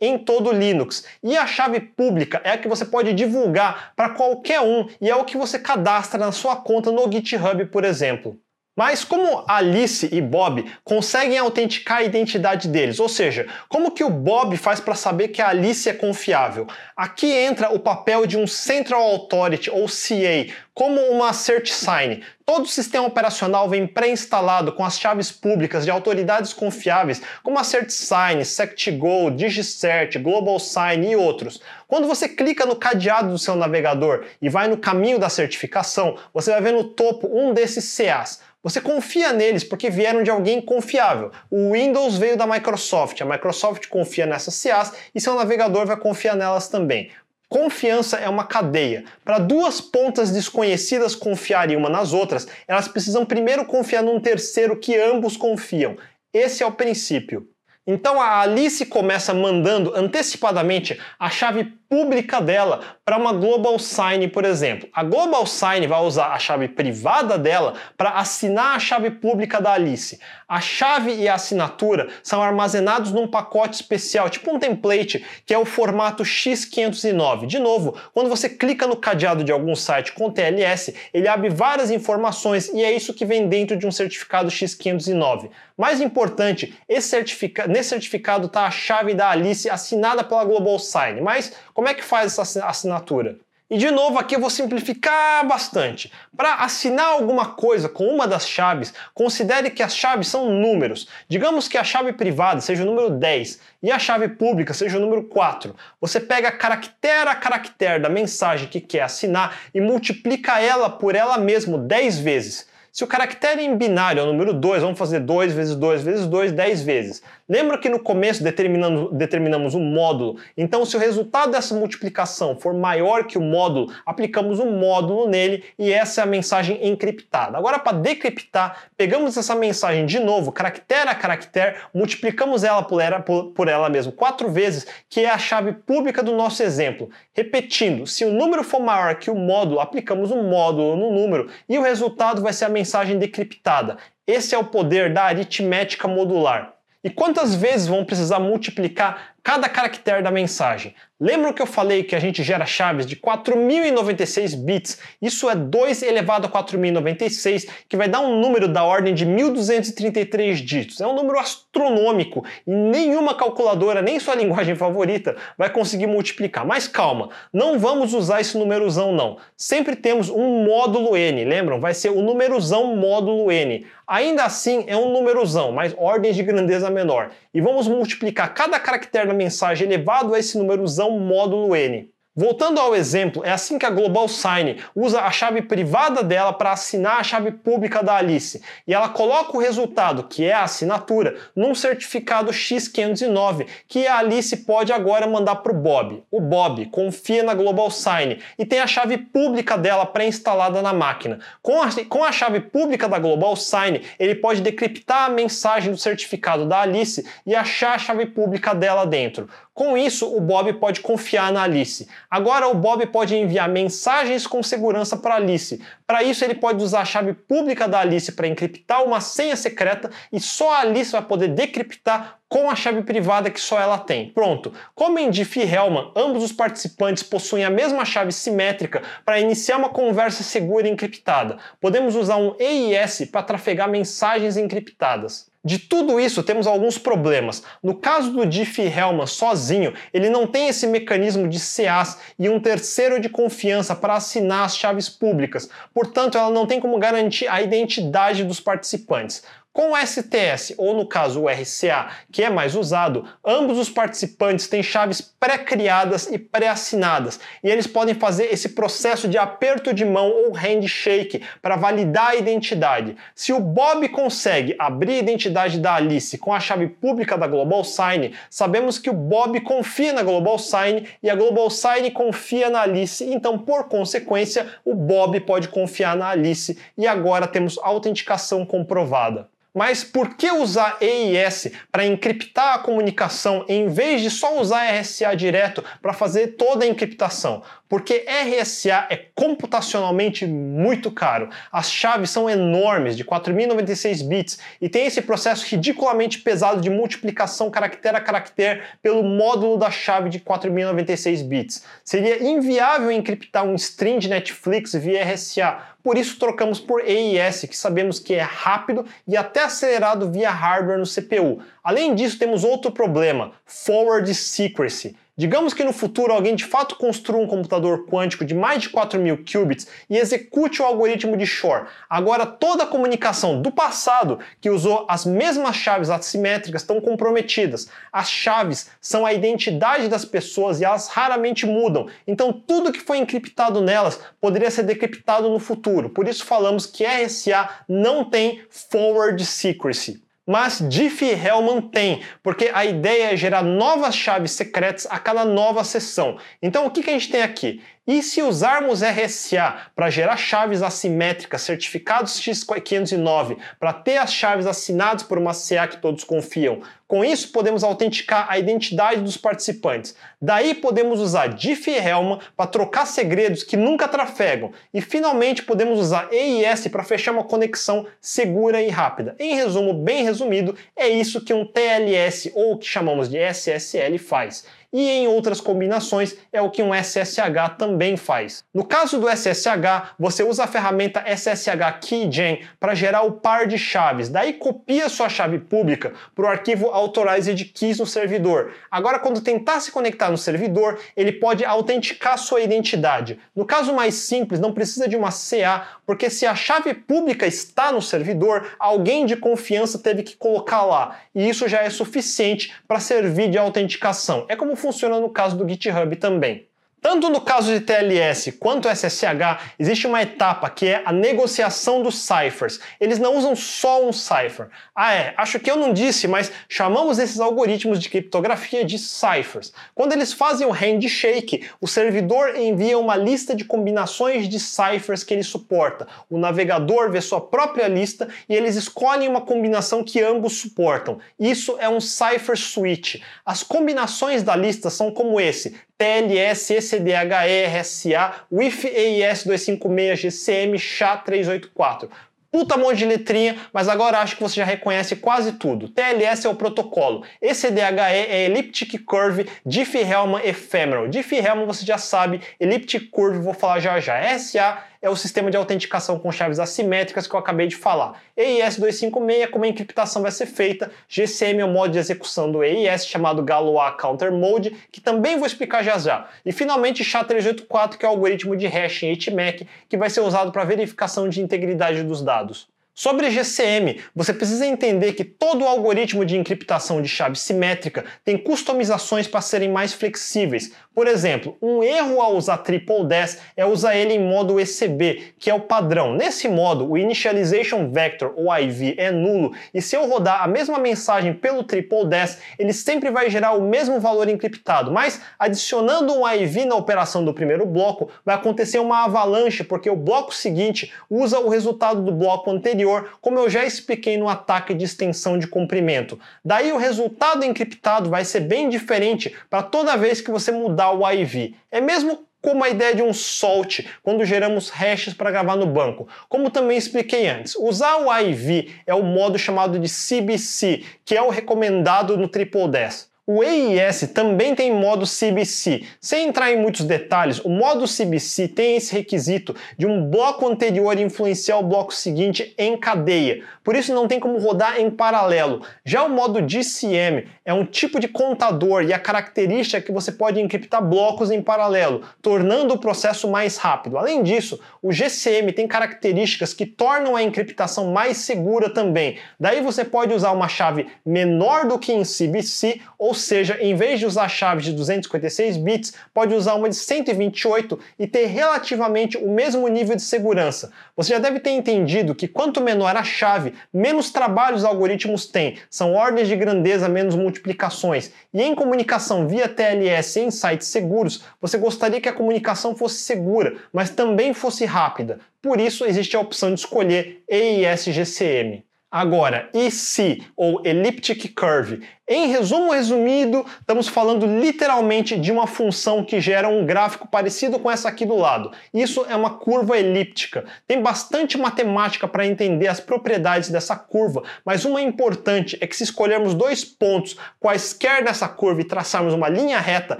em todo Linux. E a chave pública é a que você pode divulgar para qualquer um e é o que você cadastra na sua conta no GitHub, por exemplo. Mas como Alice e Bob conseguem autenticar a identidade deles? Ou seja, como que o Bob faz para saber que a Alice é confiável? Aqui entra o papel de um Central Authority ou CA, como uma Cert Sign. Todo o sistema operacional vem pré-instalado com as chaves públicas de autoridades confiáveis, como a CertSign, SectGo, DigiCert, Global Sign e outros. Quando você clica no cadeado do seu navegador e vai no caminho da certificação, você vai ver no topo um desses CAs. Você confia neles porque vieram de alguém confiável. O Windows veio da Microsoft, a Microsoft confia nessas CAs e seu navegador vai confiar nelas também. Confiança é uma cadeia. Para duas pontas desconhecidas confiarem uma nas outras, elas precisam primeiro confiar num terceiro que ambos confiam. Esse é o princípio. Então a Alice começa mandando antecipadamente a chave pública dela para uma Global Sign, por exemplo. A Global Sign vai usar a chave privada dela para assinar a chave pública da Alice. A chave e a assinatura são armazenados num pacote especial, tipo um template, que é o formato X509. De novo, quando você clica no cadeado de algum site com TLS, ele abre várias informações e é isso que vem dentro de um certificado X509. Mais importante, certifica... nesse certificado está a chave da Alice assinada pela Global Sign, mas como é que faz essa assinatura? E de novo aqui eu vou simplificar bastante. Para assinar alguma coisa com uma das chaves, considere que as chaves são números. Digamos que a chave privada seja o número 10 e a chave pública seja o número 4. Você pega caractere a caractere da mensagem que quer assinar e multiplica ela por ela mesma 10 vezes. Se o caractere em binário é o número 2, vamos fazer 2 vezes 2 vezes 2, 10 vezes. Lembra que no começo determinamos, determinamos um módulo? Então, se o resultado dessa multiplicação for maior que o módulo, aplicamos um módulo nele e essa é a mensagem encriptada. Agora, para decriptar, pegamos essa mensagem de novo, caractere a caractere, multiplicamos ela por, ela por, por ela mesmo quatro vezes, que é a chave pública do nosso exemplo. Repetindo, se o número for maior que o módulo, aplicamos um módulo no número e o resultado vai ser a mensagem decriptada. Esse é o poder da aritmética modular. E quantas vezes vão precisar multiplicar cada caractere da mensagem? Lembram que eu falei que a gente gera chaves de 4096 bits? Isso é 2 elevado a 4096, que vai dar um número da ordem de 1233 dígitos. É um número astronômico e nenhuma calculadora, nem sua linguagem favorita, vai conseguir multiplicar. Mas calma, não vamos usar esse numerozão não. Sempre temos um módulo n, lembram? Vai ser o numerozão módulo n. Ainda assim é um numerozão, mas ordens de grandeza menor. E vamos multiplicar cada caractere da mensagem elevado a esse numerozão módulo n. Voltando ao exemplo, é assim que a Global Sign usa a chave privada dela para assinar a chave pública da Alice. E ela coloca o resultado, que é a assinatura, num certificado X509, que a Alice pode agora mandar para o Bob. O Bob confia na Global Sign e tem a chave pública dela pré-instalada na máquina. Com a, com a chave pública da Global Sign, ele pode decriptar a mensagem do certificado da Alice e achar a chave pública dela dentro. Com isso, o Bob pode confiar na Alice. Agora, o Bob pode enviar mensagens com segurança para Alice. Para isso, ele pode usar a chave pública da Alice para encriptar uma senha secreta e só a Alice vai poder decriptar com a chave privada que só ela tem. Pronto. Como em Diffie-Hellman, ambos os participantes possuem a mesma chave simétrica para iniciar uma conversa segura e encriptada. Podemos usar um EIS para trafegar mensagens encriptadas. De tudo isso, temos alguns problemas. No caso do Diffie-Hellman sozinho, ele não tem esse mecanismo de CAs e um terceiro de confiança para assinar as chaves públicas. Portanto, ela não tem como garantir a identidade dos participantes. Com o STS, ou no caso o RCA, que é mais usado, ambos os participantes têm chaves pré-criadas e pré-assinadas, e eles podem fazer esse processo de aperto de mão ou handshake para validar a identidade. Se o Bob consegue abrir a identidade da Alice com a chave pública da Global Sign, sabemos que o Bob confia na Global Sign e a Global Sign confia na Alice, então por consequência o Bob pode confiar na Alice e agora temos autenticação comprovada. Mas por que usar EIS para encriptar a comunicação em vez de só usar RSA direto para fazer toda a encriptação? Porque RSA é computacionalmente muito caro. As chaves são enormes, de 4096 bits, e tem esse processo ridiculamente pesado de multiplicação caractere a caractere pelo módulo da chave de 4096 bits. Seria inviável encriptar um string de Netflix via RSA, por isso trocamos por EIS, que sabemos que é rápido e até acelerado via hardware no CPU. Além disso, temos outro problema: forward secrecy. Digamos que no futuro alguém de fato construa um computador quântico de mais de 4.000 qubits e execute o algoritmo de Shor. Agora toda a comunicação do passado que usou as mesmas chaves assimétricas estão comprometidas. As chaves são a identidade das pessoas e elas raramente mudam. Então tudo que foi encriptado nelas poderia ser decriptado no futuro. Por isso falamos que RSA não tem forward secrecy. Mas Diffie-Hellman tem, porque a ideia é gerar novas chaves secretas a cada nova sessão. Então o que, que a gente tem aqui? E se usarmos RSA para gerar chaves assimétricas, certificados X509, para ter as chaves assinadas por uma CA que todos confiam, com isso podemos autenticar a identidade dos participantes. Daí podemos usar Diffie-Hellman para trocar segredos que nunca trafegam. E finalmente podemos usar EIS para fechar uma conexão segura e rápida. Em resumo, bem resumido, é isso que um TLS ou o que chamamos de SSL faz e em outras combinações é o que um SSH também faz. No caso do SSH, você usa a ferramenta SSH Keygen para gerar o par de chaves, daí copia sua chave pública para o arquivo Authorized Keys no servidor. Agora, quando tentar se conectar no servidor, ele pode autenticar sua identidade. No caso mais simples, não precisa de uma CA, porque se a chave pública está no servidor, alguém de confiança teve que colocar lá, e isso já é suficiente para servir de autenticação. É como funciona no caso do GitHub também. Tanto no caso de TLS quanto SSH, existe uma etapa que é a negociação dos ciphers. Eles não usam só um cipher. Ah é, acho que eu não disse, mas chamamos esses algoritmos de criptografia de ciphers. Quando eles fazem o handshake, o servidor envia uma lista de combinações de ciphers que ele suporta. O navegador vê sua própria lista e eles escolhem uma combinação que ambos suportam. Isso é um cipher switch. As combinações da lista são como esse: TLS, ECDHE, RSA, WIF EIS 256, GCM, SHA-384. Puta monte de letrinha, mas agora acho que você já reconhece quase tudo. TLS é o protocolo, ECDHE é Elliptic Curve, Diffie-Hellman Ephemeral. Diffie-Hellman você já sabe, Elliptic Curve vou falar já já. SA é o sistema de autenticação com chaves assimétricas que eu acabei de falar. EIS 256 como a encriptação vai ser feita. GCM é o modo de execução do EIS chamado Galois Counter Mode, que também vou explicar já já. E finalmente SHA-384, que é o algoritmo de hash em HMAC, que vai ser usado para verificação de integridade dos dados. Sobre GCM, você precisa entender que todo o algoritmo de encriptação de chave simétrica tem customizações para serem mais flexíveis. Por exemplo, um erro ao usar Triple DES é usar ele em modo ECB, que é o padrão. Nesse modo, o Initialization Vector, ou IV, é nulo, e se eu rodar a mesma mensagem pelo Triple DES, ele sempre vai gerar o mesmo valor encriptado, mas adicionando um IV na operação do primeiro bloco, vai acontecer uma avalanche, porque o bloco seguinte usa o resultado do bloco anterior anterior, como eu já expliquei no ataque de extensão de comprimento. Daí o resultado encriptado vai ser bem diferente para toda vez que você mudar o IV. É mesmo como a ideia de um salt quando geramos hashes para gravar no banco. Como também expliquei antes, usar o IV é o modo chamado de CBC, que é o recomendado no Triple 10. O EIS também tem modo CBC. Sem entrar em muitos detalhes, o modo CBC tem esse requisito de um bloco anterior influenciar o bloco seguinte em cadeia. Por isso não tem como rodar em paralelo. Já o modo DCM é um tipo de contador e a característica é que você pode encriptar blocos em paralelo, tornando o processo mais rápido. Além disso, o GCM tem características que tornam a encriptação mais segura também. Daí você pode usar uma chave menor do que em CBC ou ou seja, em vez de usar chaves de 256 bits, pode usar uma de 128 e ter relativamente o mesmo nível de segurança. Você já deve ter entendido que quanto menor a chave, menos trabalho os algoritmos têm. São ordens de grandeza menos multiplicações. E em comunicação via TLS em sites seguros, você gostaria que a comunicação fosse segura, mas também fosse rápida. Por isso existe a opção de escolher EIS-GCM. Agora, EC ou Elliptic Curve em resumo resumido, estamos falando literalmente de uma função que gera um gráfico parecido com essa aqui do lado. Isso é uma curva elíptica. Tem bastante matemática para entender as propriedades dessa curva, mas uma importante é que se escolhermos dois pontos quaisquer nessa curva e traçarmos uma linha reta,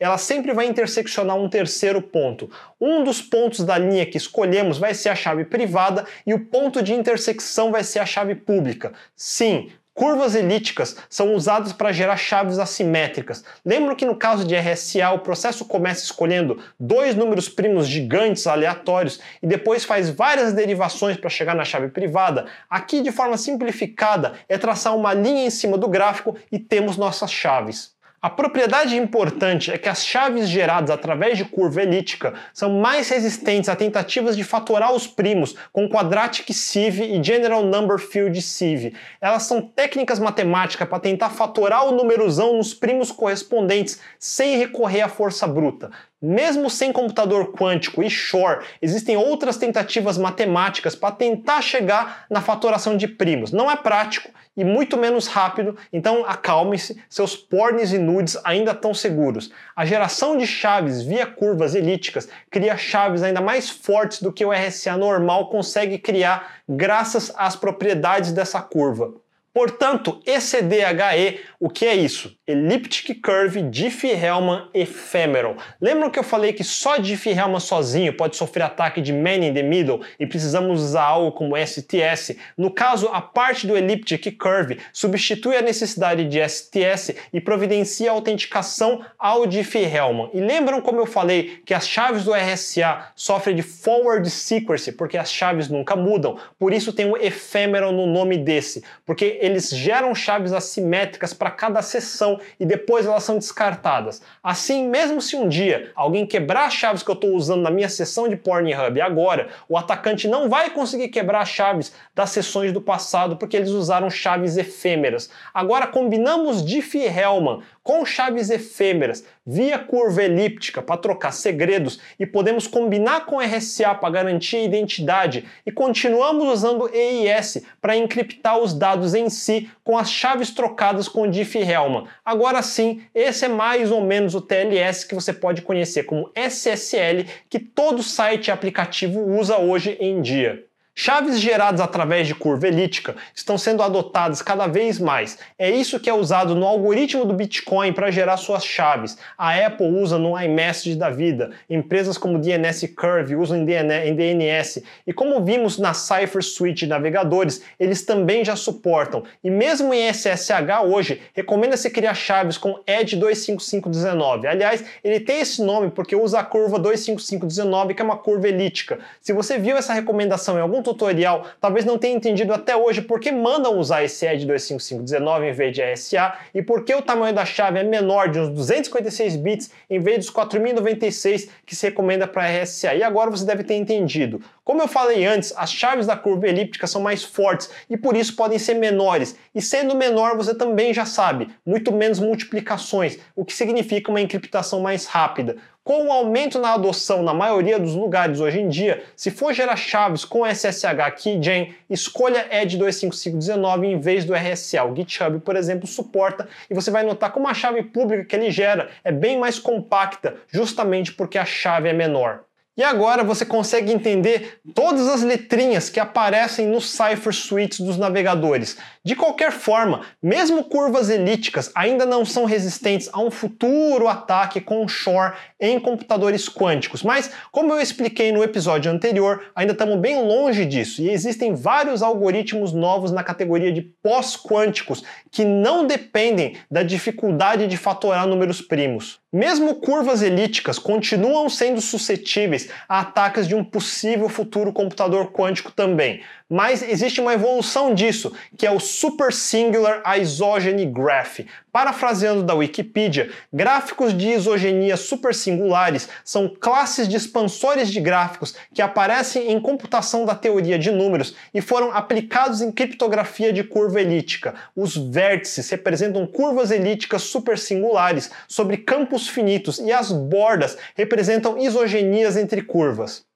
ela sempre vai interseccionar um terceiro ponto. Um dos pontos da linha que escolhemos vai ser a chave privada e o ponto de intersecção vai ser a chave pública. Sim, Curvas elípticas são usadas para gerar chaves assimétricas. Lembro que no caso de RSA o processo começa escolhendo dois números primos gigantes aleatórios e depois faz várias derivações para chegar na chave privada. Aqui, de forma simplificada, é traçar uma linha em cima do gráfico e temos nossas chaves. A propriedade importante é que as chaves geradas através de curva elíptica são mais resistentes a tentativas de fatorar os primos com quadratic sieve e general number field sieve. Elas são técnicas matemáticas para tentar fatorar o numerosão nos primos correspondentes sem recorrer à força bruta. Mesmo sem computador quântico e Shor, existem outras tentativas matemáticas para tentar chegar na fatoração de primos. Não é prático e muito menos rápido, então acalme-se, seus pornes e nudes ainda estão seguros. A geração de chaves via curvas elípticas cria chaves ainda mais fortes do que o RSA normal consegue criar graças às propriedades dessa curva. Portanto, ECDHE, o que é isso? Elliptic Curve Diffie-Hellman Ephemeral. Lembram que eu falei que só Diffie-Hellman sozinho pode sofrer ataque de Man in the Middle e precisamos usar algo como STS? No caso, a parte do Elliptic Curve substitui a necessidade de STS e providencia a autenticação ao Diffie-Hellman. E lembram como eu falei que as chaves do RSA sofrem de Forward Secrecy porque as chaves nunca mudam? Por isso tem o Ephemeral no nome desse, porque eles geram chaves assimétricas para cada e depois elas são descartadas. Assim, mesmo se um dia alguém quebrar as chaves que eu estou usando na minha sessão de Pornhub agora, o atacante não vai conseguir quebrar as chaves das sessões do passado porque eles usaram chaves efêmeras. Agora combinamos Diffie-Hellman com chaves efêmeras via curva elíptica para trocar segredos e podemos combinar com RSA para garantir a identidade e continuamos usando EIS para encriptar os dados em si com as chaves trocadas com Diffie-Hellman. Agora sim, esse é mais ou menos o TLS que você pode conhecer como SSL que todo site e aplicativo usa hoje em dia. Chaves geradas através de curva elíptica estão sendo adotadas cada vez mais. É isso que é usado no algoritmo do Bitcoin para gerar suas chaves. A Apple usa no iMessage da vida. Empresas como DNS Curve usam em DNS. E como vimos na Cipher Suite de navegadores, eles também já suportam. E mesmo em SSH hoje, recomenda-se criar chaves com ED 25519. Aliás, ele tem esse nome porque usa a curva 25519, que é uma curva elíptica. Se você viu essa recomendação em algum tutorial talvez não tenha entendido até hoje por que mandam usar esse ED 25519 em vez de RSA e por que o tamanho da chave é menor de uns 256 bits em vez dos 4096 que se recomenda para RSA. E agora você deve ter entendido. Como eu falei antes, as chaves da curva elíptica são mais fortes e por isso podem ser menores. E sendo menor, você também já sabe, muito menos multiplicações, o que significa uma encriptação mais rápida. Com o aumento na adoção na maioria dos lugares hoje em dia, se for gerar chaves com SSH Keygen, escolha ED 25519 em vez do RSA. O GitHub, por exemplo, suporta e você vai notar como a chave pública que ele gera é bem mais compacta, justamente porque a chave é menor. E agora você consegue entender todas as letrinhas que aparecem nos cipher suites dos navegadores. De qualquer forma, mesmo curvas elípticas ainda não são resistentes a um futuro ataque com Shor em computadores quânticos, mas como eu expliquei no episódio anterior, ainda estamos bem longe disso e existem vários algoritmos novos na categoria de pós-quânticos que não dependem da dificuldade de fatorar números primos. Mesmo curvas elípticas continuam sendo suscetíveis a ataques de um possível futuro computador quântico também, mas existe uma evolução disso, que é o Super Singular Isogeny Graph. Parafraseando da Wikipedia, gráficos de isogenia supersingulares são classes de expansores de gráficos que aparecem em computação da teoria de números e foram aplicados em criptografia de curva elíptica. Os vértices representam curvas elípticas supersingulares sobre campos finitos e as bordas representam isogenias entre curvas.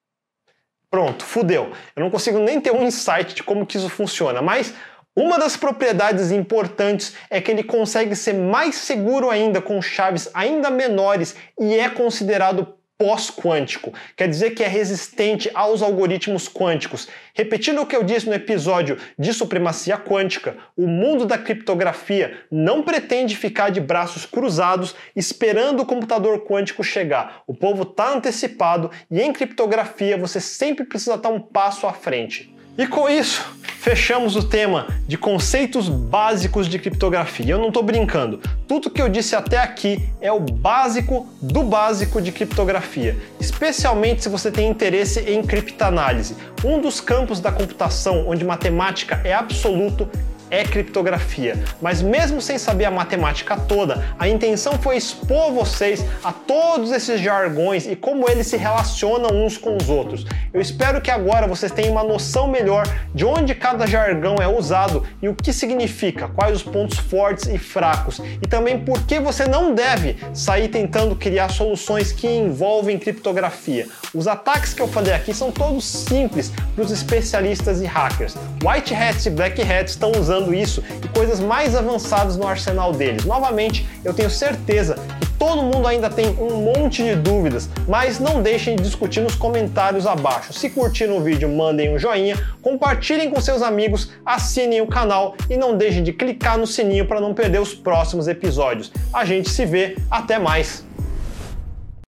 Pronto, fudeu. Eu não consigo nem ter um insight de como que isso funciona, mas uma das propriedades importantes é que ele consegue ser mais seguro ainda com chaves ainda menores e é considerado pós-quântico, quer dizer que é resistente aos algoritmos quânticos. Repetindo o que eu disse no episódio de supremacia quântica, o mundo da criptografia não pretende ficar de braços cruzados esperando o computador quântico chegar. O povo está antecipado e em criptografia você sempre precisa estar um passo à frente. E com isso, fechamos o tema de conceitos básicos de criptografia. Eu não estou brincando. Tudo que eu disse até aqui é o básico do básico de criptografia, especialmente se você tem interesse em criptanálise, um dos campos da computação onde matemática é absoluto é criptografia. Mas mesmo sem saber a matemática toda, a intenção foi expor vocês a todos esses jargões e como eles se relacionam uns com os outros. Eu espero que agora vocês tenham uma noção melhor de onde cada jargão é usado e o que significa, quais os pontos fortes e fracos, e também por que você não deve sair tentando criar soluções que envolvem criptografia. Os ataques que eu falei aqui são todos simples para os especialistas e hackers. White hats e black hats estão usando usando isso e coisas mais avançadas no arsenal deles. Novamente, eu tenho certeza que todo mundo ainda tem um monte de dúvidas, mas não deixem de discutir nos comentários abaixo. Se curtiram o vídeo, mandem um joinha, compartilhem com seus amigos, assinem o canal e não deixem de clicar no sininho para não perder os próximos episódios. A gente se vê, até mais!